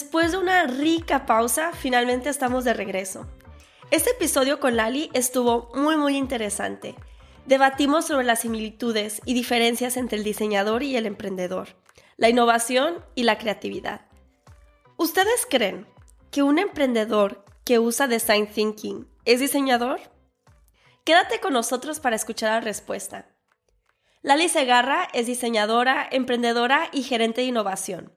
Después de una rica pausa, finalmente estamos de regreso. Este episodio con Lali estuvo muy muy interesante. Debatimos sobre las similitudes y diferencias entre el diseñador y el emprendedor, la innovación y la creatividad. ¿Ustedes creen que un emprendedor que usa design thinking es diseñador? Quédate con nosotros para escuchar la respuesta. Lali Segarra es diseñadora, emprendedora y gerente de innovación.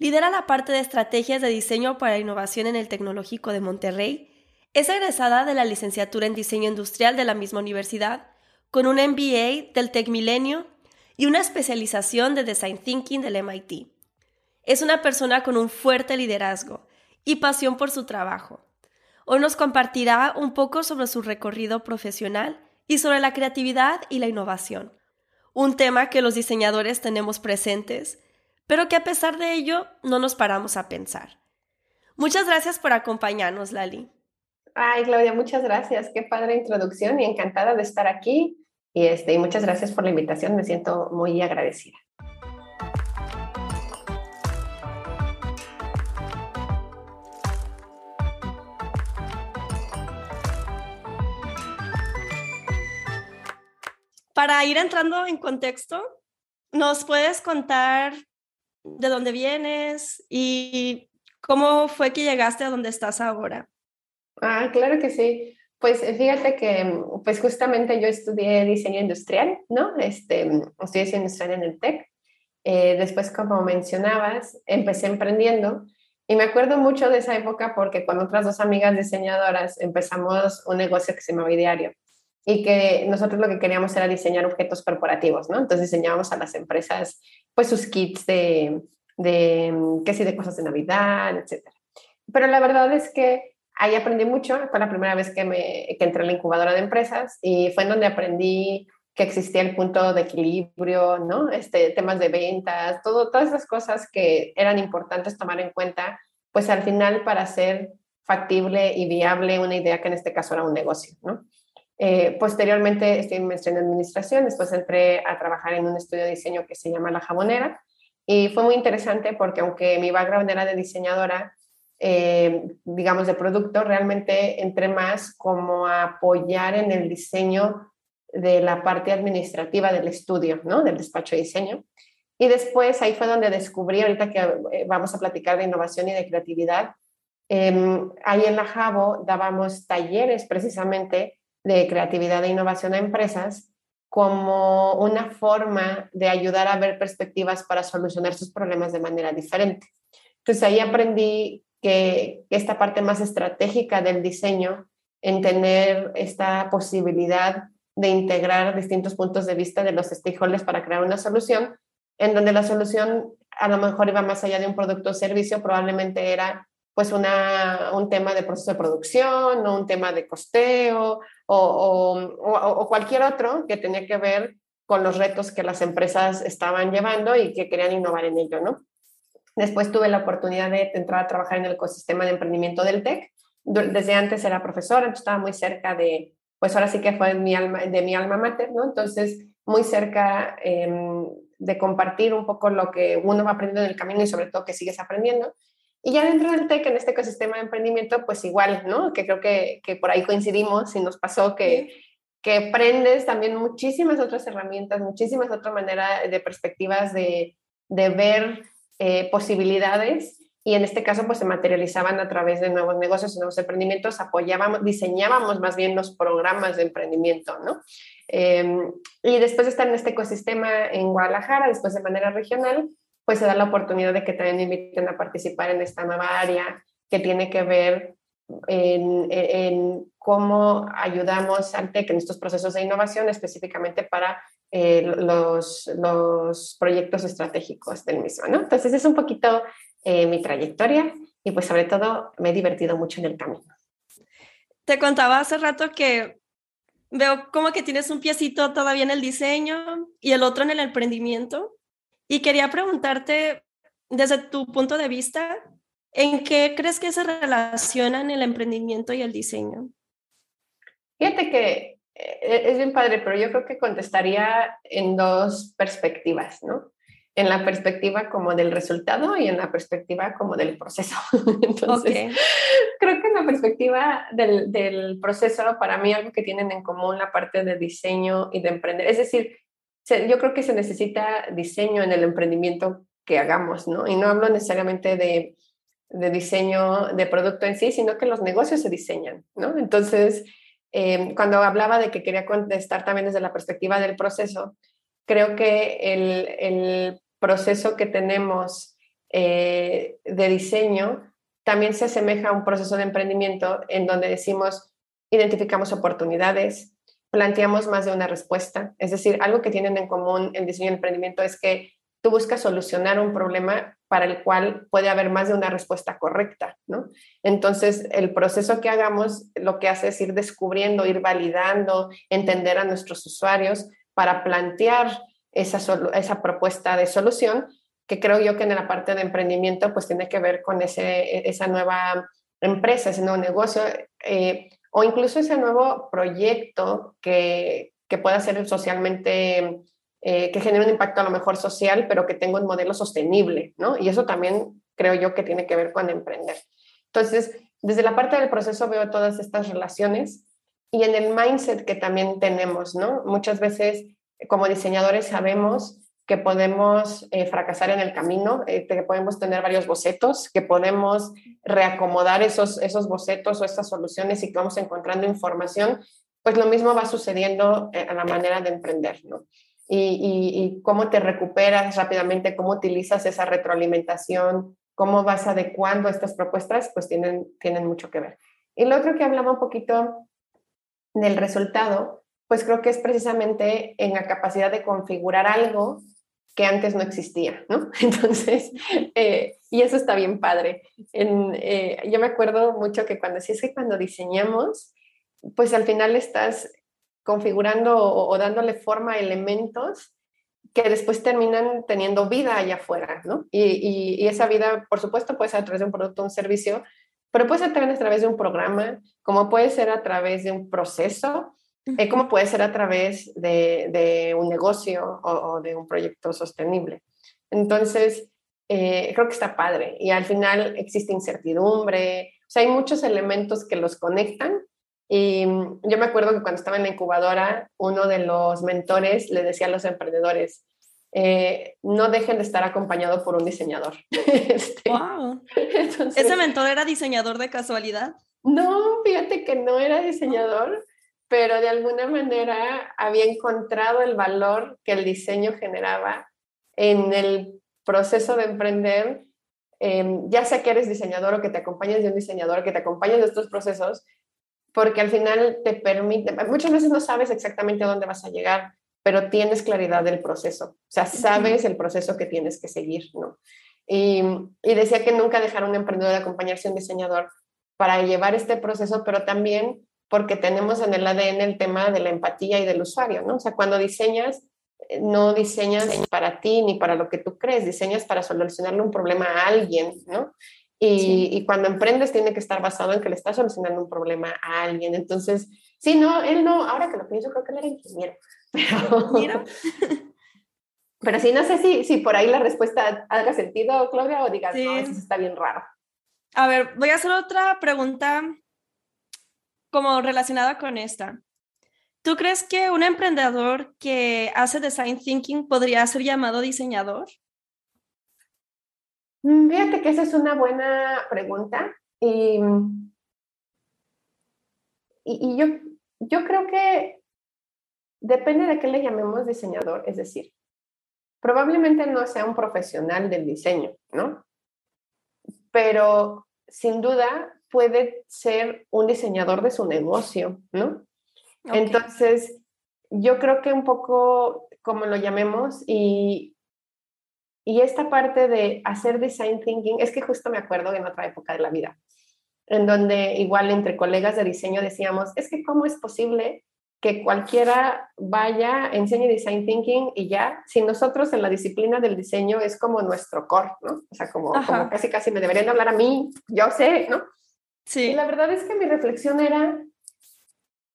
Lidera la parte de estrategias de diseño para innovación en el Tecnológico de Monterrey es egresada de la licenciatura en Diseño Industrial de la misma universidad, con un MBA del Tech Milenio y una especialización de Design Thinking del MIT. Es una persona con un fuerte liderazgo y pasión por su trabajo. Hoy nos compartirá un poco sobre su recorrido profesional y sobre la creatividad y la innovación, un tema que los diseñadores tenemos presentes, pero que a pesar de ello no nos paramos a pensar. Muchas gracias por acompañarnos, Lali. Ay, Claudia, muchas gracias. Qué padre introducción y encantada de estar aquí. Y, este, y muchas gracias por la invitación. Me siento muy agradecida. Para ir entrando en contexto, ¿nos puedes contar de dónde vienes y cómo fue que llegaste a donde estás ahora? Ah, claro que sí. Pues eh, fíjate que pues justamente yo estudié diseño industrial, ¿no? Este, estudié diseño industrial en el TEC. Eh, después, como mencionabas, empecé emprendiendo y me acuerdo mucho de esa época porque con otras dos amigas diseñadoras empezamos un negocio que se llamaba Diario y que nosotros lo que queríamos era diseñar objetos corporativos, ¿no? Entonces diseñábamos a las empresas pues sus kits de, de qué sé, de cosas de Navidad, etcétera. Pero la verdad es que ahí aprendí mucho, fue la primera vez que, me, que entré en la incubadora de empresas y fue en donde aprendí que existía el punto de equilibrio, ¿no? Este, temas de ventas, todo, todas esas cosas que eran importantes tomar en cuenta, pues al final para hacer factible y viable una idea que en este caso era un negocio, ¿no? Eh, posteriormente estoy en en administración, después entré a trabajar en un estudio de diseño que se llama La Jabonera y fue muy interesante porque aunque mi background era de diseñadora, eh, digamos, de producto, realmente entré más como a apoyar en el diseño de la parte administrativa del estudio, ¿no? Del despacho de diseño. Y después ahí fue donde descubrí, ahorita que eh, vamos a platicar de innovación y de creatividad, em, ahí en la Jabo dábamos talleres precisamente de creatividad e innovación a empresas como una forma de ayudar a ver perspectivas para solucionar sus problemas de manera diferente. Entonces ahí aprendí que esta parte más estratégica del diseño, en tener esta posibilidad de integrar distintos puntos de vista de los stakeholders para crear una solución, en donde la solución a lo mejor iba más allá de un producto o servicio, probablemente era pues una, un tema de proceso de producción o un tema de costeo o, o, cualquier otro que tenía que ver con los retos que las empresas estaban llevando y que querían innovar en ello, ¿no? Después tuve la oportunidad de entrar a trabajar en el ecosistema de emprendimiento del TEC. Desde antes era profesora, entonces estaba muy cerca de, pues ahora sí que fue mi de mi alma mater, ¿no? Entonces, muy cerca em, de compartir un poco lo que uno va aprendiendo en el camino y sobre todo que sigues aprendiendo. Y ya dentro del TEC, en este ecosistema de emprendimiento, pues igual, ¿no? Que creo que, que por ahí coincidimos y nos pasó que, que aprendes también muchísimas otras herramientas, muchísimas otras maneras de perspectivas de, de ver eh, posibilidades y en este caso pues se materializaban a través de nuevos negocios y nuevos emprendimientos, apoyábamos, diseñábamos más bien los programas de emprendimiento, ¿no? Em, y después de estar en este ecosistema en Guadalajara, después de manera regional, pues se da la oportunidad de que también inviten a participar en esta nueva área que tiene que ver en, en, cómo ayudamos al TEC en estos procesos de innovación, específicamente para eh, los, los proyectos estratégicos del mismo, ¿no? Entonces es un poquito eh, mi trayectoria y pues sobre todo me he divertido mucho en el camino. Te contaba hace rato que veo como que tienes un piecito todavía en el diseño y el otro en el emprendimiento. Y quería preguntarte, desde tu punto de vista, ¿en qué crees que se relacionan el emprendimiento y el diseño? Fíjate que eh, es bien padre, pero yo creo que contestaría en dos perspectivas, ¿no? En la perspectiva como del resultado y en la perspectiva como del proceso. Entonces, creo que en la perspectiva del, del, proceso, para mí algo que tienen en común la parte de diseño y de emprender, es decir, yo creo que se necesita diseño en el emprendimiento que hagamos, ¿no? Y no hablo necesariamente de, diseño de producto en sí, sino que los negocios se diseñan, ¿no? Entonces, Em, cuando hablaba de que quería contestar también desde la perspectiva del proceso, creo que el, el proceso que tenemos eh, de diseño también se asemeja a un proceso de emprendimiento en donde decimos, identificamos oportunidades, planteamos más de una respuesta. Es decir, algo que tienen en común el diseño y emprendimiento es que tú buscas solucionar un problema para el cual puede haber más de una respuesta correcta, ¿no? Entonces, el proceso que hagamos lo que hace es ir descubriendo, ir validando, entender a nuestros usuarios para plantear esa, esa propuesta de solución, que creo yo que en la parte de emprendimiento pues tiene que ver con ese, esa nueva empresa, ese nuevo negocio, eh, o incluso ese nuevo proyecto que, que pueda ser socialmente eh, que genere un impacto a lo mejor social, pero que tenga un modelo sostenible, ¿no? Y eso también creo yo que tiene que ver con emprender. Entonces, desde la parte del proceso veo todas estas relaciones y en el mindset que también tenemos, ¿no? Muchas veces como diseñadores sabemos que podemos eh, fracasar en el camino, eh, que podemos tener varios bocetos, que podemos reacomodar esos, esos bocetos o estas soluciones y que vamos encontrando información, pues lo mismo va sucediendo a la manera de emprender, ¿no? y, cómo te recuperas rápidamente, cómo utilizas esa retroalimentación, cómo vas adecuando estas propuestas, pues tienen, tienen mucho que ver. Y lo otro que hablaba un poquito del resultado, pues creo que es precisamente en la capacidad de configurar algo que antes no existía, ¿no? Entonces, eh, y eso está bien padre. En, eh, yo me acuerdo mucho que cuando, si es que cuando diseñamos, pues al final estás configurando o, dándole forma a elementos que después terminan teniendo vida allá afuera, ¿no? Y, esa vida, por supuesto, puede ser a través de un producto un servicio, pero puede ser también a través de un programa, como puede ser a través de un proceso, eh, como puede ser a través de, un negocio o, de un proyecto sostenible. Entonces, eh, creo que está padre y al final existe incertidumbre, o sea, hay muchos elementos que los conectan y mm, yo me acuerdo que cuando estaba en la incubadora, uno de los mentores le decía a los emprendedores, eh, no dejen de estar acompañado por un diseñador. wow. Este, ¿Ese mentor era diseñador de casualidad? No, fíjate que no era diseñador, pero de alguna manera había encontrado el valor que el diseño generaba en el proceso de emprender, em, ya sea que eres diseñador o que te acompañes de un diseñador, que te acompañes de estos procesos, porque al final te permite, muchas veces no sabes exactamente a dónde vas a llegar, pero tienes claridad del proceso, o sea, sabes el proceso que tienes que seguir, ¿no? Y, y decía que nunca dejar a un emprendedor de acompañarse a un diseñador para llevar este proceso, pero también porque tenemos en el ADN el tema de la empatía y del usuario, ¿no? O sea, cuando diseñas, eh, no diseñas para ti ni para lo que tú crees, diseñas para solucionarle un problema a alguien, ¿no? Y, cuando emprendes tiene que estar basado en que le estás solucionando un problema a alguien. Entonces, sí, no, él no, ahora que lo pienso, creo que él era ingeniero. Pero, pero sí, no sé si, si por ahí la respuesta haga sentido, Claudia, o digas, no, eso está bien raro. A ver, voy a hacer otra pregunta como relacionada con esta. ¿Tú crees que un emprendedor que hace design thinking podría ser llamado diseñador? Mm, fíjate que esa es una buena pregunta. Y, y, yo, yo creo que depende de qué le llamemos diseñador, es decir, probablemente no sea un profesional del diseño, ¿no? Pero sin duda puede ser un diseñador de su negocio, ¿no? Entonces, yo creo que un poco como lo llamemos y, y esta parte de hacer design thinking, es que justo me acuerdo en otra época de la vida, en donde igual entre colegas de diseño decíamos, es que cómo es posible que cualquiera vaya, enseñe design thinking y ya, si nosotros en la disciplina del diseño es como nuestro core, ¿no? O sea, como, como casi casi me deberían hablar a mí, yo sé, ¿no? Sí. Y la verdad es que mi reflexión era,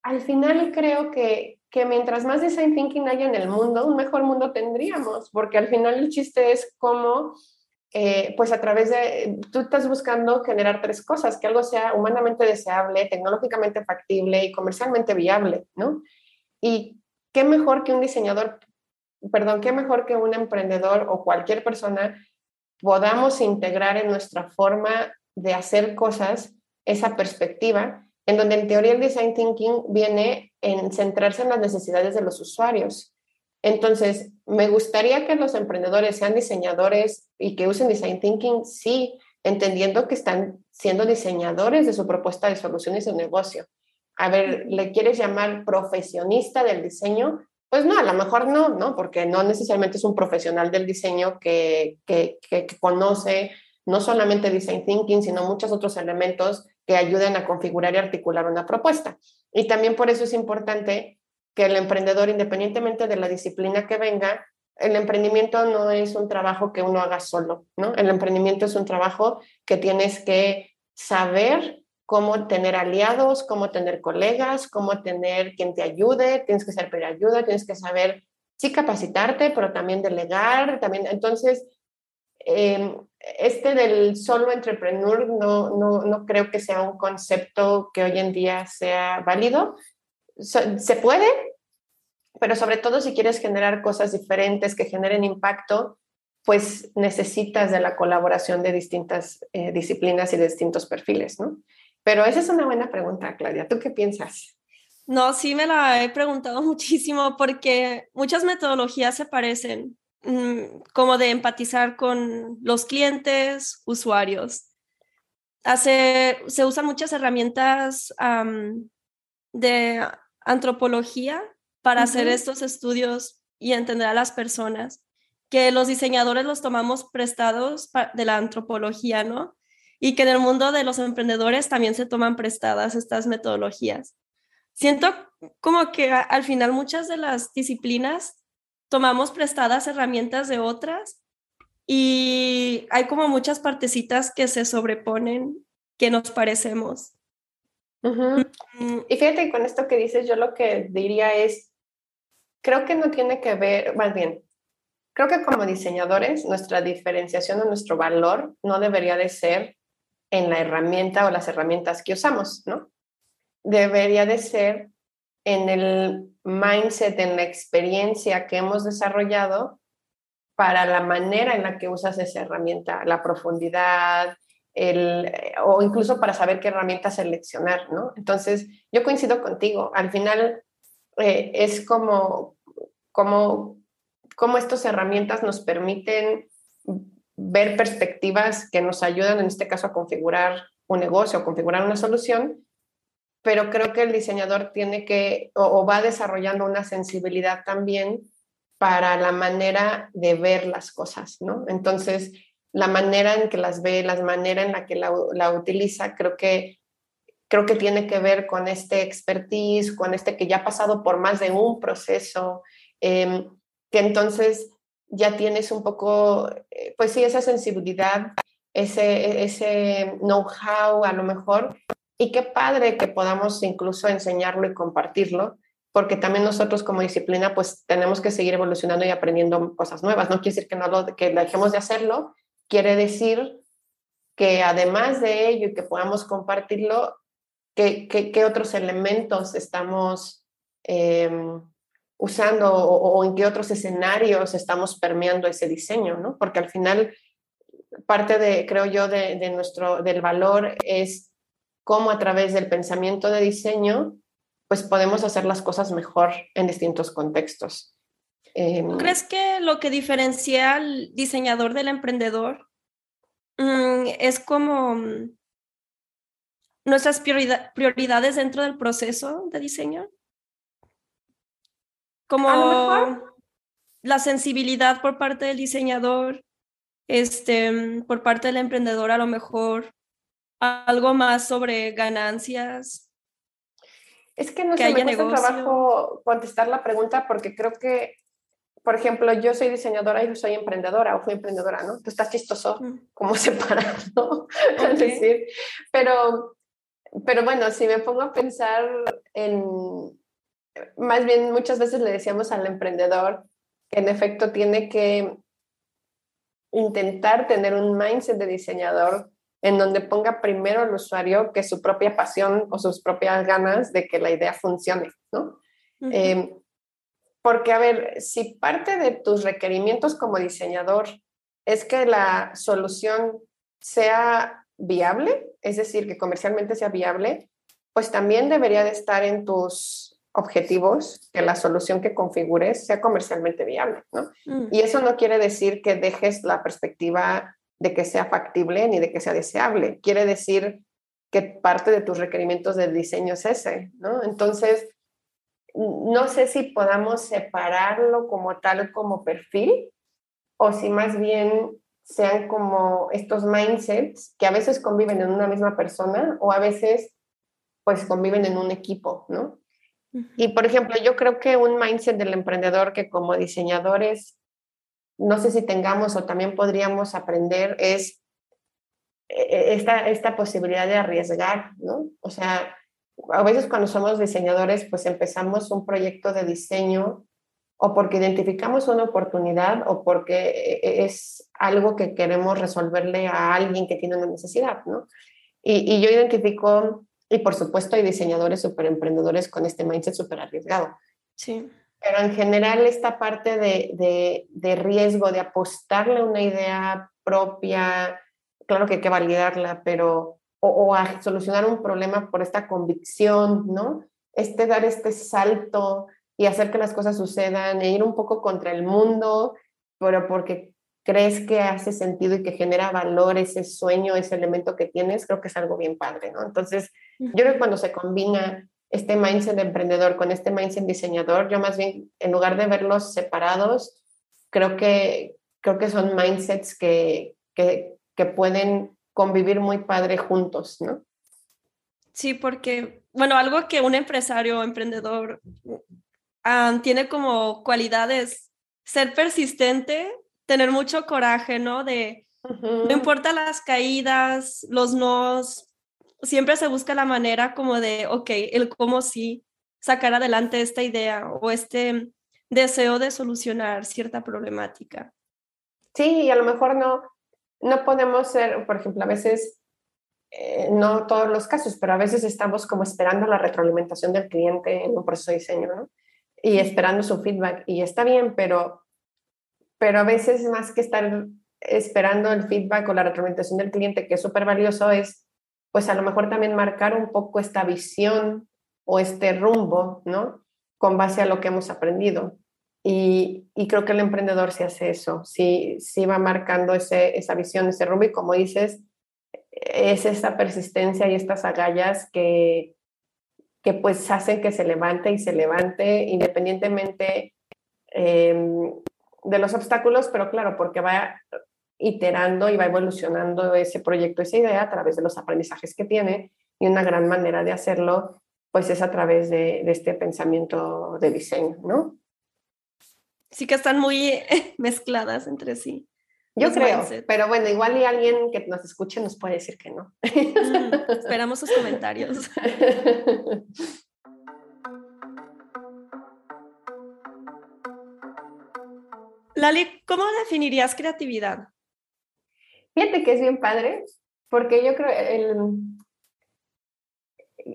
al final creo que, que mientras más design thinking haya en el mundo, un mejor mundo tendríamos, porque al final el chiste es cómo eh, pues a través de, tú estás buscando generar tres cosas, que algo sea humanamente deseable, tecnológicamente factible y comercialmente viable, ¿no? Y qué mejor que un diseñador, perdón, qué mejor que un emprendedor o cualquier persona podamos integrar en nuestra forma de hacer cosas esa perspectiva, en donde en teoría el design thinking viene en centrarse en las necesidades de los usuarios. Entonces, me gustaría que los emprendedores sean diseñadores y que usen design thinking, sí, entendiendo que están siendo diseñadores de su propuesta de soluciones de negocio. A ver, ¿le quieres llamar profesionista del diseño? Pues no, a lo mejor no, ¿no? Porque no necesariamente es un profesional del diseño que, que, que conoce no solamente design thinking, sino muchos otros elementos que ayuden a configurar y articular una propuesta. Y también por eso es importante que el emprendedor, independientemente de la disciplina que venga, el emprendimiento no es un trabajo que uno haga solo, ¿no? El emprendimiento es un trabajo que tienes que saber cómo tener aliados, cómo tener colegas, cómo tener quien te ayude, tienes que saber pedir ayuda, tienes que saber, sí, capacitarte, pero también delegar, también, entonces, em, este del solo entrepreneur no, no, no creo que sea un concepto que hoy en día sea válido, se puede, pero sobre todo si quieres generar cosas diferentes que generen impacto, pues necesitas de la colaboración de distintas eh, disciplinas y de distintos perfiles, ¿no? Pero esa es una buena pregunta, Claudia. ¿Tú qué piensas? No, sí me la he preguntado muchísimo porque muchas metodologías se parecen, como de empatizar con los clientes, usuarios. Hace, se usan muchas herramientas de antropología para hacer estos estudios y entender a las personas, que los diseñadores los tomamos prestados de la antropología, ¿no? Y que en el mundo de los emprendedores también se toman prestadas estas metodologías. Siento como que al final muchas de las disciplinas tomamos prestadas herramientas de otras y hay como muchas partecitas que se sobreponen que nos parecemos. Mm. Y fíjate, con esto que dices, yo lo que diría es, creo que no tiene que ver, más bien, creo que como diseñadores, nuestra diferenciación o nuestro valor no debería de ser en la herramienta o las herramientas que usamos, ¿no? Debería de ser en el mindset, en la experiencia que hemos desarrollado para la manera en la que usas esa herramienta, la profundidad, el, o incluso para saber qué herramientas seleccionar, ¿no? Entonces, yo coincido contigo, al final eh, es como, como, como estas herramientas nos permiten ver perspectivas que nos ayudan, en este caso, a configurar un negocio, a configurar una solución, pero creo que el diseñador tiene que o va desarrollando una sensibilidad también para la manera de ver las cosas, ¿no? Entonces, la manera en que las ve, la manera en la que la, utiliza, creo que, creo que tiene que ver con este expertise, con este que ya ha pasado por más de un proceso, em, que entonces ya tienes un poco, eh, pues sí, esa sensibilidad, ese, ese know-how a lo mejor, y qué padre que podamos incluso enseñarlo y compartirlo, porque también nosotros como disciplina pues tenemos que seguir evolucionando y aprendiendo cosas nuevas. No quiere decir que, no lo, que dejemos de hacerlo, quiere decir que además de ello y que podamos compartirlo, ¿qué, otros elementos estamos em, usando o, en qué otros escenarios estamos permeando ese diseño? ¿no? Porque al final, parte de, creo yo, de, nuestro, del valor es cómo a través del pensamiento de diseño, pues podemos hacer las cosas mejor en distintos contextos. Em, ¿Crees que lo que diferencia al diseñador del emprendedor mm, es como mm, nuestras prioridades dentro del proceso de diseño? como la sensibilidad por parte del diseñador, este, por parte del emprendedor a lo mejor, algo más sobre ganancias. Es que no se me cuesta trabajo contestar la pregunta porque creo que, por ejemplo, yo soy diseñadora y yo soy emprendedora o fui emprendedora, ¿no? Tú estás chistoso mm. como separado, es decir, pero, pero bueno, si me pongo a pensar en, más bien muchas veces le decíamos al emprendedor que en efecto tiene que intentar tener un mindset de diseñador en donde ponga primero al usuario que su propia pasión o sus propias ganas de que la idea funcione, ¿no? Em, porque, a ver, si parte de tus requerimientos como diseñador es que la solución sea viable, es decir, que comercialmente sea viable, pues también debería de estar en tus objetivos que la solución que configures sea comercialmente viable, ¿no? Mm. Y eso no quiere decir que dejes la perspectiva de que sea factible ni de que sea deseable. Quiere decir que parte de tus requerimientos del diseño es ese, ¿no? Entonces, no sé si podamos separarlo como tal, como perfil, o si más bien sean como estos mindsets que a veces conviven en una misma persona o a veces pues conviven en un equipo, ¿no? Y por ejemplo, yo creo que un mindset del emprendedor que como diseñadores, no sé si tengamos o también podríamos aprender, es e, e, esta, esta posibilidad de arriesgar, ¿no? O sea, a veces cuando somos diseñadores, pues empezamos un proyecto de diseño o porque identificamos una oportunidad o porque e, es algo que queremos resolverle a alguien que tiene una necesidad, ¿no? Y, y yo identifico y por supuesto hay diseñadores súper emprendedores con este mindset súper arriesgado. Sí. Pero en general esta parte de, de, riesgo, de apostarle una idea propia, claro que hay que validarla, pero o, a solucionar un problema por esta convicción, ¿no? Este dar este salto y hacer que las cosas sucedan e ir un poco contra el mundo, pero porque crees que hace sentido y que genera valor ese sueño, ese elemento que tienes, creo que es algo bien padre, ¿no? Entonces, yo creo que cuando se combina este mindset de emprendedor con este mindset diseñador, yo más bien, en lugar de verlos separados, creo que, creo que son mindsets que, que, que pueden convivir muy padre juntos, ¿no? Sí, porque, bueno, algo que un empresario o emprendedor ah, tiene como cualidades, ser persistente, tener mucho coraje, ¿no? De, no importa las caídas, los nos, siempre se busca la manera como de, ok, el cómo sí sacar adelante esta idea o este deseo de solucionar cierta problemática. Sí, y a lo mejor no, no podemos ser, por ejemplo, a veces, eh, no todos los casos, pero a veces estamos como esperando la retroalimentación del cliente en un proceso de diseño, ¿no? Y esperando su feedback. Y está bien, pero pero a veces más que estar esperando el feedback o la retroalimentación del cliente, que es súper valioso, es pues a lo mejor también marcar un poco esta visión o este rumbo, ¿no? Con base a lo que hemos aprendido. Y, creo que el emprendedor sí hace eso, sí, sí va marcando ese, esa visión, ese rumbo y como dices, es esta persistencia y estas agallas que, que pues hacen que se levante y se levante independientemente eh, de los obstáculos, pero claro, porque va iterando y va evolucionando ese proyecto, esa idea a través de los aprendizajes que tiene y una gran manera de hacerlo pues es a través de, este pensamiento de diseño, ¿no? Sí que están muy mezcladas entre sí. Yo creo, pero bueno, igual y alguien que nos escuche nos puede decir que no. Mm, esperamos sus comentarios. Lali, ¿cómo definirías creatividad? Fíjate que es bien padre, porque yo creo el,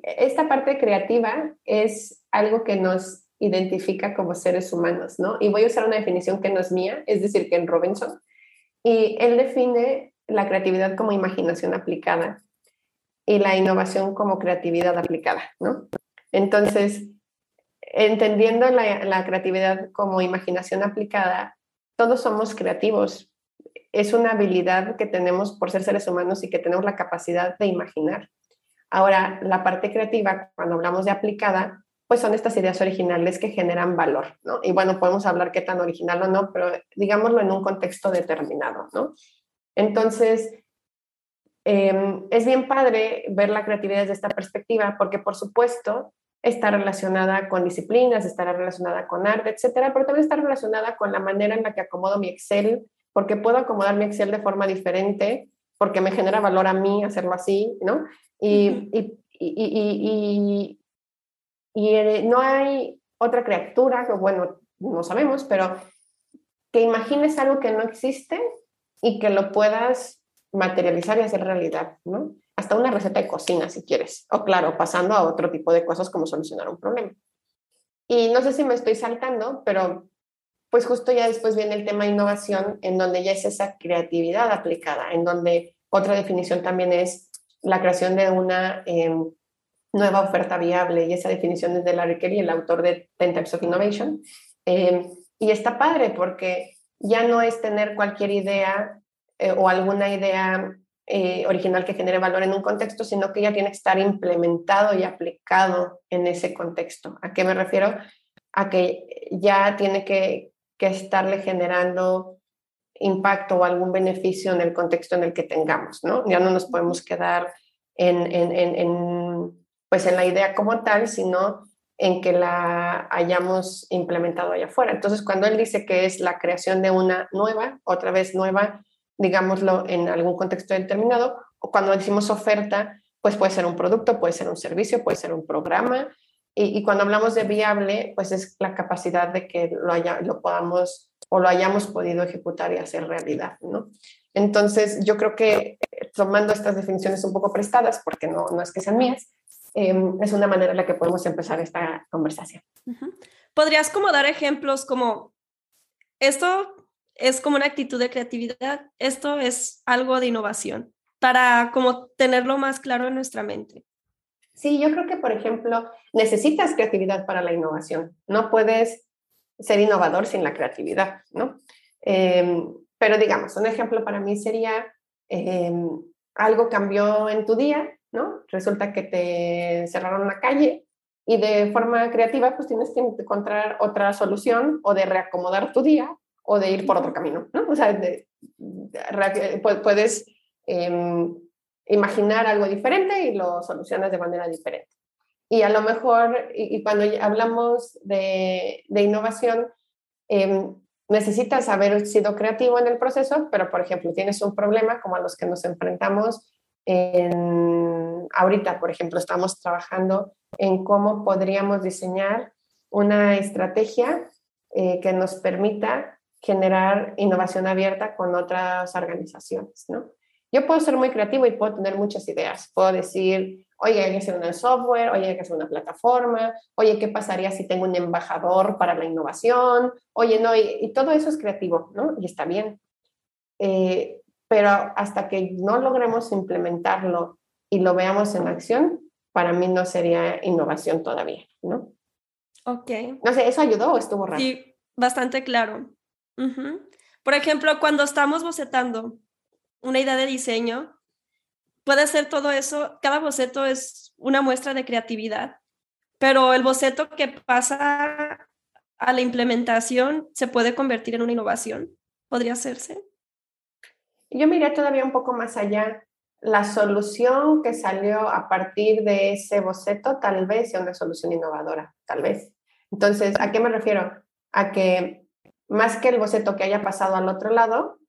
esta parte creativa es algo que nos identifica como seres humanos, ¿no? Y voy a usar una definición que no es mía, es decir, que en Robinson, y él define la creatividad como imaginación aplicada y la innovación como creatividad aplicada, ¿no? Entonces, entendiendo la, la creatividad como imaginación aplicada, todos somos creativos. Es una habilidad que tenemos por ser seres humanos y que tenemos la capacidad de imaginar. Ahora, la parte creativa, cuando hablamos de aplicada, pues son estas ideas originales que generan valor, ¿no? Y bueno, podemos hablar qué tan original o no, pero digámoslo en un contexto determinado, ¿no? Entonces, em, es bien padre ver la creatividad desde esta perspectiva, porque por supuesto está relacionada con disciplinas, estará relacionada con arte, etcétera, pero también está relacionada con la manera en la que acomodo mi Excel, porque puedo acomodar mi Excel de forma diferente, porque me genera valor a mí hacerlo así, ¿no? y, y, y eh, no hay otra criatura, que bueno, no sabemos, pero que imagines algo que no existe y que lo puedas materializar y hacer realidad, ¿no? Hasta una receta de cocina, si quieres. O claro, pasando a otro tipo de cosas como solucionar un problema. Y no sé si me estoy saltando, pero pues justo ya después viene el tema de innovación, en donde ya es esa creatividad aplicada, en donde otra definición también es la creación de una em, nueva oferta viable y esa definición es de Larry Kelly, el autor de Ten Types of Innovation. Eh, y está padre porque ya no es tener cualquier idea eh, o alguna idea eh, original que genere valor en un contexto, sino que ya tiene que estar implementado y aplicado en ese contexto. ¿A qué me refiero? A que ya tiene que, que estarle generando impacto o algún beneficio en el contexto en el que tengamos, ¿no? Ya no nos podemos quedar en, en, en pues en la idea como tal, sino en que la hayamos implementado allá afuera. Entonces, cuando él dice que es la creación de una nueva, otra vez nueva, digámoslo en algún contexto determinado, o cuando decimos oferta, pues puede ser un producto, puede ser un servicio, puede ser un programa, y, cuando hablamos de viable, pues es la capacidad de que lo, haya, lo podamos o lo hayamos podido ejecutar y hacer realidad, ¿no? Entonces, yo creo que eh, tomando estas definiciones un poco prestadas, porque no, no es que sean mías, Em, es una manera en la que podemos empezar esta conversación. ¿Podrías como dar ejemplos como esto es como una actitud de creatividad, esto es algo de innovación, para como tenerlo más claro en nuestra mente? Sí, yo creo que, por ejemplo, necesitas creatividad para la innovación. No puedes ser innovador sin la creatividad, ¿no? Em, pero digamos, un ejemplo para mí sería em, algo cambió en tu día ¿no? Resulta que te cerraron la calle y de forma creativa pues tienes que encontrar otra solución o de reacomodar tu día o de ir por otro camino, ¿no? O sea, puedes em, imaginar algo diferente y lo solucionas de manera diferente. Y a lo mejor, y, cuando hablamos de, innovación, em, necesitas haber sido creativo en el proceso, pero por ejemplo, tienes un problema como a los que nos enfrentamos en, ahorita, por ejemplo, estamos trabajando en cómo podríamos diseñar una estrategia eh, que nos permita generar innovación abierta con otras organizaciones, ¿no? Yo puedo ser muy creativo y puedo tener muchas ideas. Puedo decir, oye, hay que hacer un software, oye, hay que hacer una plataforma, oye, ¿qué pasaría si tengo un embajador para la innovación? Oye, no, y, todo eso es creativo, ¿no? Y está bien. Eh, pero hasta que no logremos implementarlo y lo veamos en acción, para mí no sería innovación todavía, ¿no? Ok. No sé, ¿eso ayudó o estuvo raro? Sí, bastante claro. Por ejemplo, cuando estamos bocetando una idea de diseño, puede ser todo eso, cada boceto es una muestra de creatividad, pero el boceto que pasa a la implementación se puede convertir en una innovación. ¿Podría hacerse? Yo miré todavía un poco más allá. La solución que salió a partir de ese boceto tal vez sea una solución innovadora, tal vez. Entonces, ¿a qué me refiero? A que más que el boceto que haya pasado al otro lado,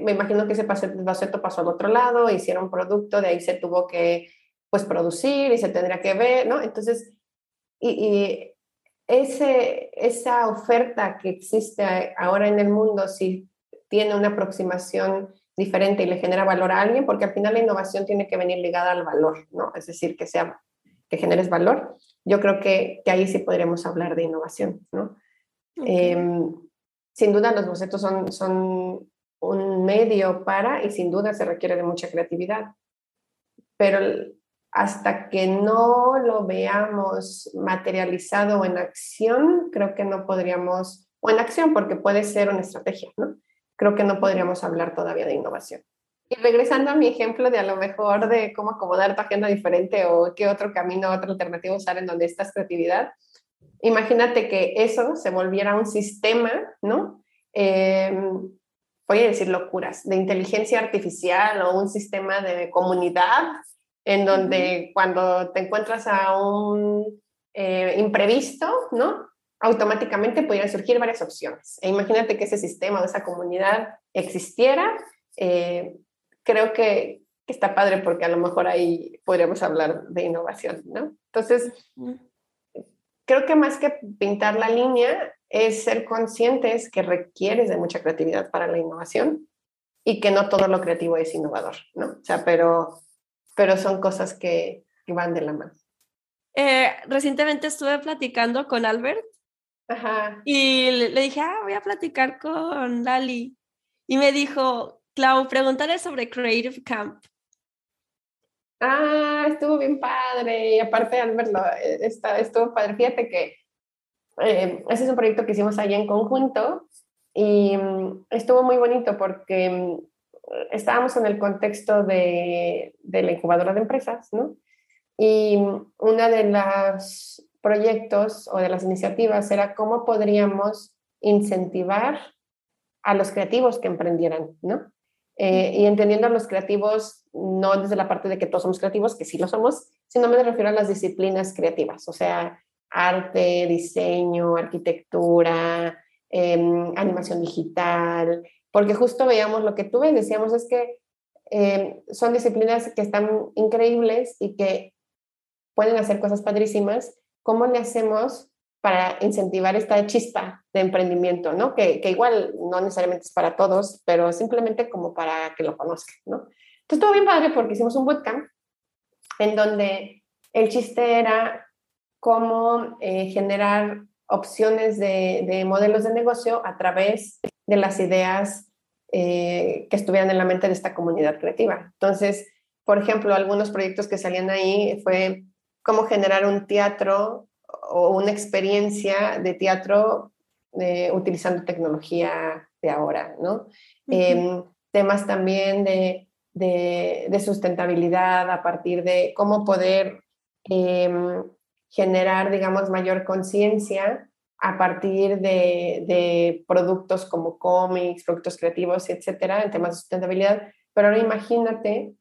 me imagino que ese boceto pasó al otro lado, hicieron producto, de ahí se tuvo que pues producir y se tendría que ver, ¿no? Entonces, y, y ese, esa oferta que existe ahora en el mundo, si tiene una aproximación diferente y le genera valor a alguien, porque al final la innovación tiene que venir ligada al valor, ¿no? Es decir, que sea que generes valor. Yo creo que, que ahí sí podríamos hablar de innovación, ¿no? Em, sin duda los bocetos son, son un medio para y sin duda se requiere de mucha creatividad, pero hasta que no lo veamos materializado en acción, creo que no podríamos, o en acción porque puede ser una estrategia, ¿no? creo que no podríamos hablar todavía de innovación. Y regresando a mi ejemplo de a lo mejor de cómo acomodar tu agenda diferente o qué otro camino, otra alternativa usar en donde estás creatividad, imagínate que eso se volviera un sistema, ¿no? Em, voy a decir locuras, de inteligencia artificial o un sistema de comunidad en donde cuando te encuentras a un eh, imprevisto, ¿no? Automáticamente pudieran surgir varias opciones. E imagínate que ese sistema o esa comunidad existiera. Eh, creo que, está padre porque a lo mejor ahí podríamos hablar de innovación, ¿no? Entonces, creo que más que pintar la línea es ser conscientes que requieres de mucha creatividad para la innovación y que no todo lo creativo es innovador, ¿no? O sea, pero, pero son cosas que, van de la mano. Eh, recientemente estuve platicando con Albert Ajá. y le, le, dije, ah, voy a platicar con Lali. Y me dijo, Clau, pregúntale sobre Creative Camp. Ah, estuvo bien padre. Y aparte, Albert, lo, eh, está, estuvo padre. Fíjate que eh, ese es un proyecto que hicimos allá en conjunto y mm, estuvo muy bonito porque mm, estábamos en el contexto de, la incubadora de empresas, ¿no? Y mm, una de los proyectos o de las iniciativas era cómo podríamos incentivar a los creativos que emprendieran, ¿no? Eh, y entendiendo a los creativos, no desde la parte de que todos somos creativos, que sí lo somos, sino me refiero a las disciplinas creativas, o sea, arte, diseño, arquitectura, em, animación digital, porque justo veíamos lo que tú ves, decíamos es que em, son disciplinas que están increíbles y que pueden hacer cosas padrísimas. ¿Cómo le hacemos para incentivar esta chispa de emprendimiento, ¿no? Que, que, igual no necesariamente es para todos, pero simplemente como para que lo conozcan, ¿no? Entonces estuvo bien padre porque hicimos un bootcamp en donde el chiste era cómo eh, generar opciones de, de, modelos de negocio a través de las ideas eh, que estuvieran en la mente de esta comunidad creativa. Entonces, por ejemplo, algunos proyectos que salían ahí fue cómo generar un teatro o una experiencia de teatro eh, utilizando tecnología de ahora, ¿no? Em, temas también de, de, sustentabilidad a partir de cómo poder em, generar, digamos, mayor conciencia a partir de, de, productos como cómics, productos creativos, etcétera, en temas de sustentabilidad. Pero ahora imagínate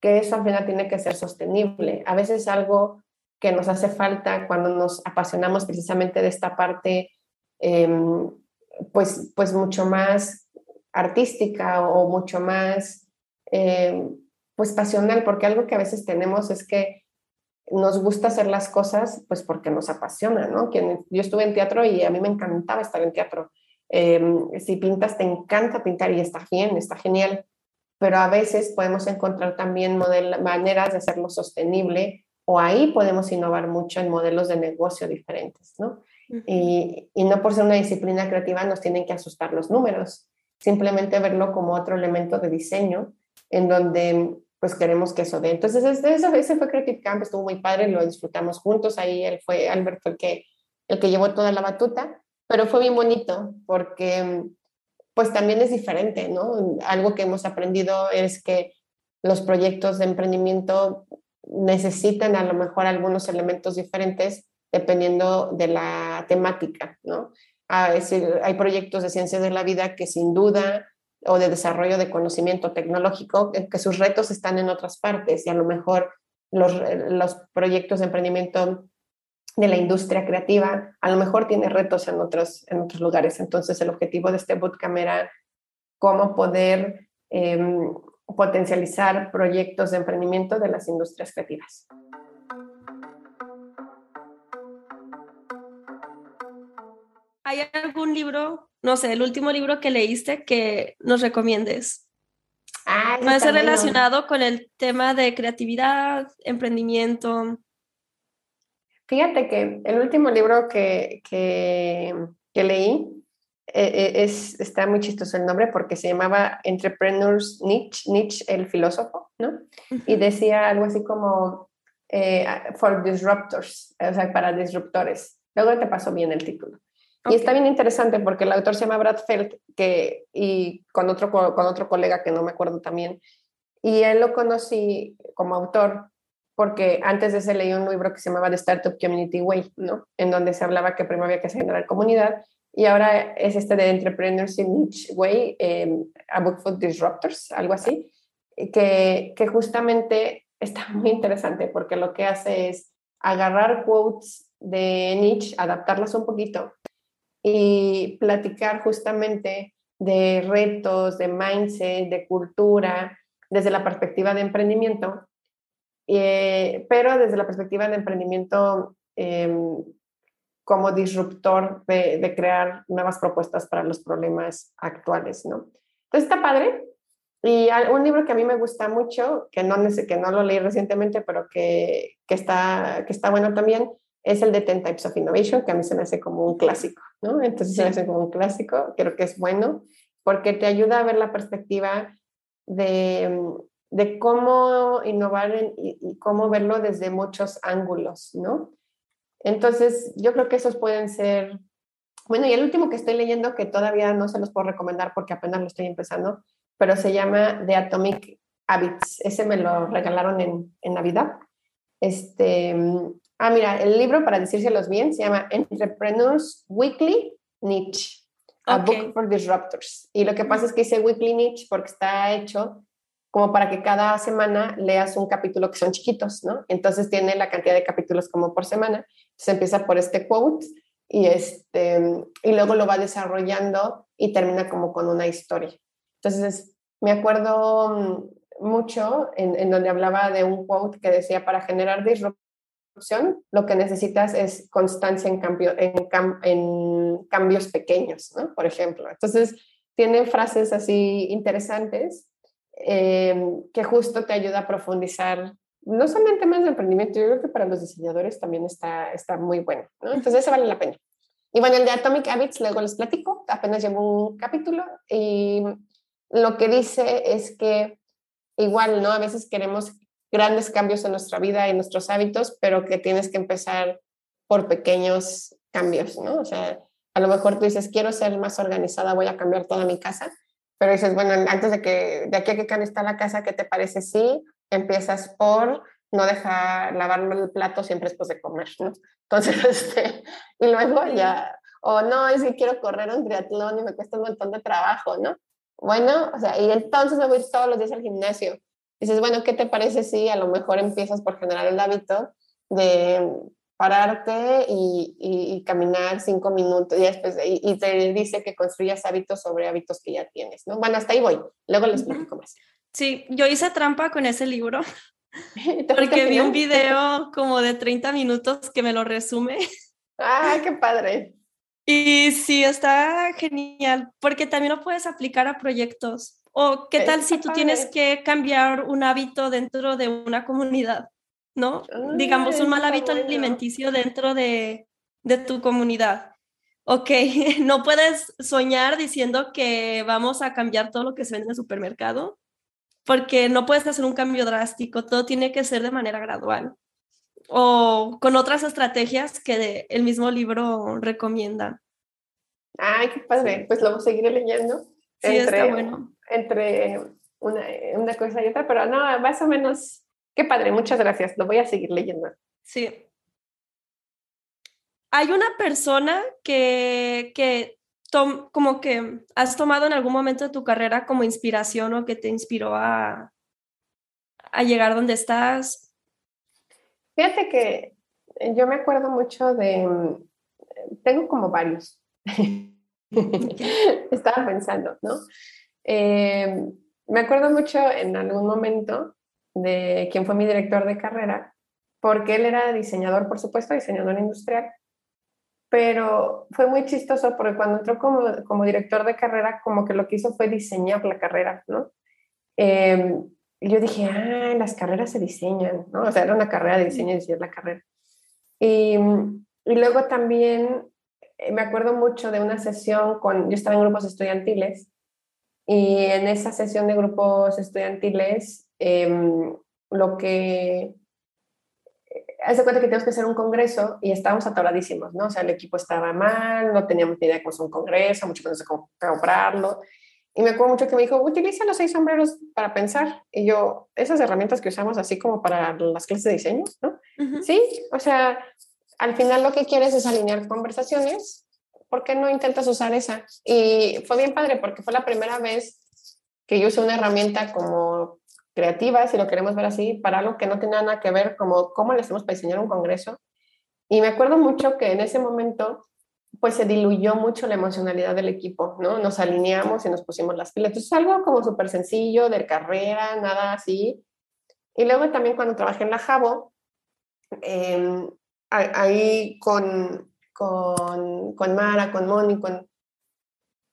que eso al final tiene que ser sostenible. A veces algo que nos hace falta cuando nos apasionamos precisamente de esta parte, em, pues, pues mucho más artística o mucho más, em, pues pasional, porque algo que a veces tenemos es que nos gusta hacer las cosas, pues porque nos apasiona, ¿no? yo estuve en teatro y a mí me encantaba estar en teatro. Em, si pintas, te encanta pintar y está bien, está genial, pero a veces podemos encontrar también maneras de hacerlo sostenible o ahí podemos innovar mucho en modelos de negocio diferentes, ¿no? y, y, no por ser una disciplina creativa nos tienen que asustar los números, simplemente verlo como otro elemento de diseño en donde pues queremos que eso dé. Entonces ese, ese fue Creative Camp, estuvo muy padre, lo disfrutamos juntos, ahí él fue, Albert fue el que, el que llevó toda la batuta, pero fue bien bonito porque pues también es diferente, ¿no? Algo que hemos aprendido es que los proyectos de emprendimiento necesitan a lo mejor algunos elementos diferentes dependiendo de la temática, ¿no? hay proyectos de ciencias de la vida que sin duda o de desarrollo de conocimiento tecnológico, que, sus retos están en otras partes y a lo mejor los, los proyectos de emprendimiento de la industria creativa a lo mejor tiene retos en otros, en otros lugares. Entonces el objetivo de este bootcamp era cómo poder em, potencializar proyectos de emprendimiento de las industrias creativas. ¿Hay algún libro, no sé, el último libro que leíste que nos recomiendes? Ah, no es relacionado con el tema de creatividad, emprendimiento. Fíjate que el último libro que, que, que leí eh, eh, es, está muy chistoso el nombre porque se llamaba Entrepreneurs Nietzsche, Nietzsche el filósofo, ¿no? Y decía algo así como eh, For Disruptors, o sea, para disruptores. Luego te pasó bien el título. Y está bien interesante porque el autor se llama Brad Feld que, y con otro, con otro colega que no me acuerdo también, y él lo conocí como autor porque antes de ese leí un libro que se llamaba The Startup Community Way, ¿no? En donde se hablaba que primero había que generar comunidad y ahora es este de Entrepreneurs in Niche Way, em, A Book for Disruptors, algo así, que, que justamente está muy interesante porque lo que hace es agarrar quotes de niche, adaptarlas un poquito y platicar justamente de retos, de mindset, de cultura, desde la perspectiva de emprendimiento, eh, pero desde la perspectiva de emprendimiento em, como disruptor de, crear nuevas propuestas para los problemas actuales, ¿no? Entonces está padre. Y un libro que a mí me gusta mucho, que no, que no lo leí recientemente, pero que, que, está, que está bueno también, es el de Ten Types of Innovation, que a mí se me hace como un clásico, ¿no? Entonces se me hace como un clásico, creo que es bueno, porque te ayuda a ver la perspectiva de, de cómo innovar y, y, cómo verlo desde muchos ángulos, ¿no? Entonces, yo creo que esos pueden ser, bueno, y el último que estoy leyendo, que todavía no se los puedo recomendar porque apenas lo estoy empezando, pero se llama The Atomic Habits. Ese me lo regalaron en, en Navidad. Este, Ah, mira, el libro, para decírselos bien, se llama Entrepreneurs Weekly Niche, a book for disruptors. Y lo que pasa es que dice Weekly Niche porque está hecho como para que cada semana leas un capítulo que son chiquitos, ¿no? Entonces tiene la cantidad de capítulos como por semana. Se empieza por este quote y, este, y luego lo va desarrollando y termina como con una historia. Entonces, me acuerdo mm, mucho en, en donde hablaba de un quote que decía, para generar disrupción, lo que necesitas es constancia en, cambio, en, cambios pequeños, ¿no? Por ejemplo. Entonces, tiene frases así interesantes em, que justo te ayuda a profundizar, no solamente más de emprendimiento, yo creo que para los diseñadores también está, está muy bueno, ¿no? Entonces, eso vale la pena. Y bueno, el de Atomic Habits, luego les platico, apenas llevo un capítulo y lo que dice es que igual, ¿no? A veces queremos grandes cambios en nuestra vida y nuestros hábitos, pero que tienes que empezar por pequeños cambios, ¿no? O sea, a lo mejor tú dices, quiero ser más organizada, voy a cambiar toda mi casa, pero dices, bueno, antes de que de aquí a que cambie está la casa, ¿qué te parece si empiezas por no dejar lavar el plato siempre después de comer, ¿no? Entonces, este, y luego ya, o no, es que quiero correr un triatlón y me cuesta un montón de trabajo, ¿no? Bueno, o sea, y entonces me voy todos los días al gimnasio dices, bueno, ¿qué te parece si a lo mejor empiezas por generar el hábito de pararte y, y, caminar cinco minutos y, después, y, te dice que construyas hábitos sobre hábitos que ya tienes, ¿no? Bueno, hasta ahí voy, luego les explico más. Sí, yo hice trampa con ese libro porque vi un video como de 30 minutos que me lo resume. ¡Ah, qué padre! Y sí, está genial, porque también lo puedes aplicar a proyectos. O qué tal si tú tienes que cambiar un hábito dentro de una comunidad, ¿no? Digamos, un mal hábito alimenticio dentro de, de tu comunidad. Ok, no puedes soñar diciendo que vamos a cambiar todo lo que se vende en el supermercado, porque no puedes hacer un cambio drástico, todo tiene que ser de manera gradual o con otras estrategias que el mismo libro recomienda. Ay, qué padre, pues lo seguiré leyendo. Sí, está bueno entre una, una, cosa y otra, pero no, más o menos, qué padre, muchas gracias, lo voy a seguir leyendo. Sí. Hay una persona que, que como que has tomado en algún momento de tu carrera como inspiración o que te inspiró a, a llegar donde estás. Fíjate que yo me acuerdo mucho de, tengo como varios. Estaba pensando, ¿no? Eh, me acuerdo mucho en algún momento de quien fue mi director de carrera, porque él era diseñador, por supuesto, diseñador industrial, pero fue muy chistoso porque cuando entró como, como director de carrera, como que lo que hizo fue diseñar la carrera, ¿no? Eh, yo dije, ah, las carreras se diseñan, ¿no? O sea, era una carrera de diseño y diseñar la carrera. Y, y luego también eh, me acuerdo mucho de una sesión con, yo estaba en grupos estudiantiles, y en esa sesión de grupos estudiantiles, em, lo que... Hace cuenta que tenemos que hacer un congreso y estábamos atoradísimos, ¿no? O sea, el equipo estaba mal, no teníamos ni idea de cómo es un congreso, mucho menos de cómo comprarlo. y me acuerdo mucho que me dijo, utiliza los seis sombreros para pensar. Y yo, esas herramientas que usamos así como para las clases de diseño, ¿no? Sí, o sea, al final lo que quieres es alinear conversaciones. ¿Por qué no intentas usar esa? Y fue bien padre porque fue la primera vez que yo usé una herramienta como creativa, si lo queremos ver así, para algo que no tenía nada que ver como cómo le hacemos para diseñar un congreso. Y me acuerdo mucho que en ese momento pues se diluyó mucho la emocionalidad del equipo, ¿no? Nos alineamos y nos pusimos las pilas. Entonces, algo como súper sencillo, de carrera, nada así. Y luego también cuando trabajé en la Jabo, em, ahí con, con, con, Mara, con Moni, con...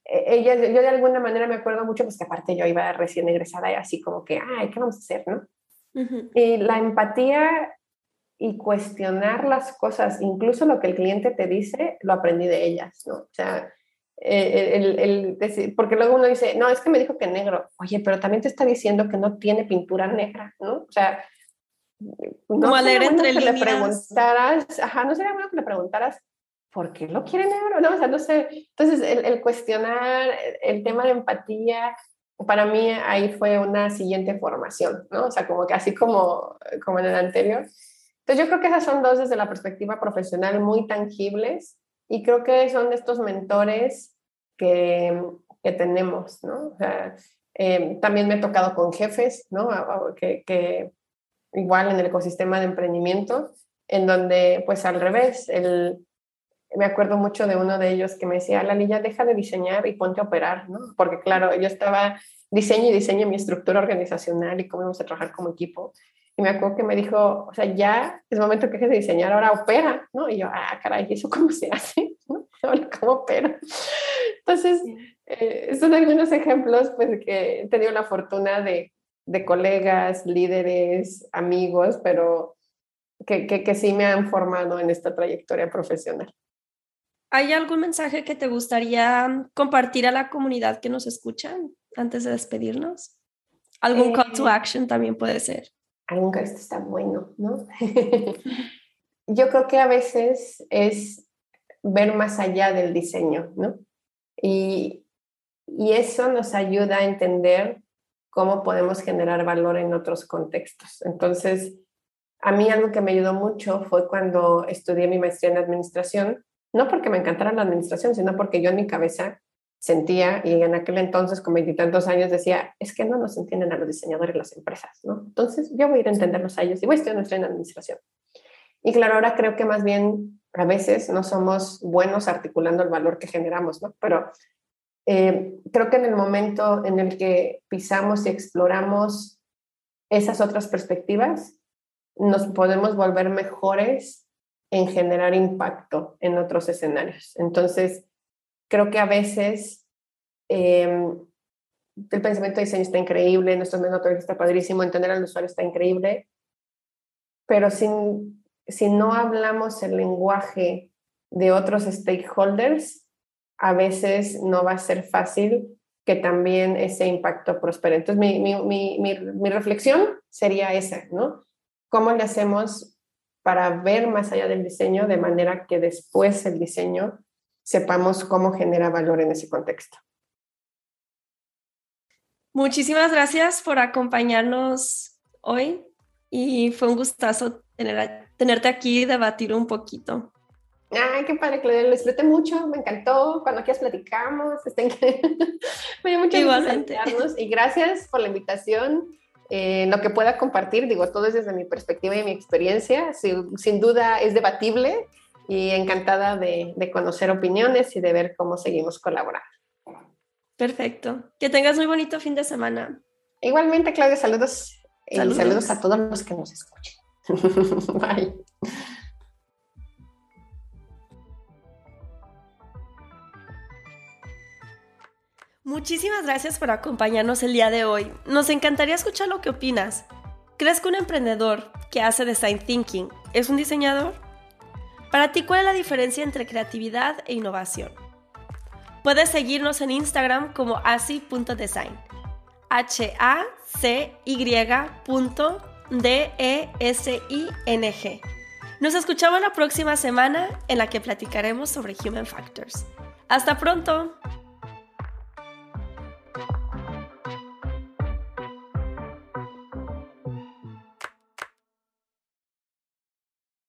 E, ella, yo de alguna manera me acuerdo mucho, pues que aparte yo iba recién egresada y así como que, ay, ¿qué vamos a hacer, no? Y la empatía y cuestionar las cosas, incluso lo que el cliente te dice, lo aprendí de ellas, ¿no? O sea, eh, el, el, porque luego uno dice, no, es que me dijo que negro, oye, pero también te está diciendo que no tiene pintura negra, ¿no? O sea, no sería bueno que le preguntaras, ajá, no sería bueno que le preguntaras, ¿por qué lo quiere negro? No, o sea, no sé. Entonces, el, el cuestionar el tema de empatía, para mí ahí fue una siguiente formación, ¿no? O sea, como que así como, como en el anterior, entonces yo creo que esas son dos desde la perspectiva profesional muy tangibles y creo que son de estos mentores que, que tenemos, ¿no? O sea, eh, también me he tocado con jefes, ¿no? Que, que, igual en el ecosistema de emprendimiento, en donde pues al revés, el, me acuerdo mucho de uno de ellos que me decía, Lali, ya deja de diseñar y ponte a operar, ¿no? Porque claro, yo estaba diseño y diseño mi estructura organizacional y cómo vamos a trabajar como equipo. Y me acuerdo que me dijo, o sea, ya es momento que dejes de diseñar, ahora opera, ¿no? Y yo, ah, caray, ¿eso cómo se hace? ¿No? ¿Cómo opera? Entonces, eh, son algunos ejemplos, pues, que he tenido la fortuna de, de colegas, líderes, amigos, pero que, que, que sí me han formado en esta trayectoria profesional. ¿Hay algún mensaje que te gustaría compartir a la comunidad que nos escuchan antes de despedirnos? ¿Algún call to eh, action también puede ser? nunca esto está bueno, ¿no? Yo creo que a veces es ver más allá del diseño, ¿no? Y, y eso nos ayuda a entender cómo podemos generar valor en otros contextos. Entonces, a mí algo que me ayudó mucho fue cuando estudié mi maestría en administración, no porque me encantara la administración, sino porque yo en mi cabeza sentía, y en aquel entonces, con veintitantos años, decía, es que no nos entienden a los diseñadores las empresas, ¿no? Entonces yo voy a ir a entenderlos a ellos y voy a estudiar nuestra en administración. Y claro, ahora creo que más bien a veces no somos buenos articulando el valor que generamos, ¿no? Pero eh, creo que en el momento en el que pisamos y exploramos esas otras perspectivas, nos podemos volver mejores en generar impacto en otros escenarios. Entonces, creo que a veces em, el pensamiento de diseño está increíble, nuestro menotores está padrísimo, entender al usuario está increíble, pero si, si no hablamos el lenguaje de otros stakeholders, a veces no va a ser fácil que también ese impacto prospere. Entonces, mi, mi, mi, mi, reflexión sería esa, ¿no? ¿Cómo le hacemos para ver más allá del diseño de manera que después el diseño sepamos cómo genera valor en ese contexto. Muchísimas gracias por acompañarnos hoy y fue un gustazo tener, tenerte aquí y debatir un poquito. Ay, qué padre, Claudia, lo disfruté mucho, me encantó. Cuando quieras platicamos, está increíble. me dio mucho Igualmente. Y gracias por la invitación. Eh, lo que pueda compartir, digo, todo es desde mi perspectiva y mi experiencia. sin duda es debatible y encantada de, de conocer opiniones y de ver cómo seguimos colaborando. Perfecto. Que tengas muy bonito fin de semana. Igualmente, Claudia, saludos. Saludos, saludos a todos los que nos escuchen. Bye. Muchísimas gracias por acompañarnos el día de hoy. Nos encantaría escuchar lo que opinas. ¿Crees que un emprendedor que hace design thinking es un diseñador? Para ti, ¿cuál es la diferencia entre creatividad e innovación? Puedes seguirnos en Instagram como asi.design. H-A-C-Y.D-E-S-I-N-G. Nos escuchamos la próxima semana en la que platicaremos sobre Human Factors. ¡Hasta pronto!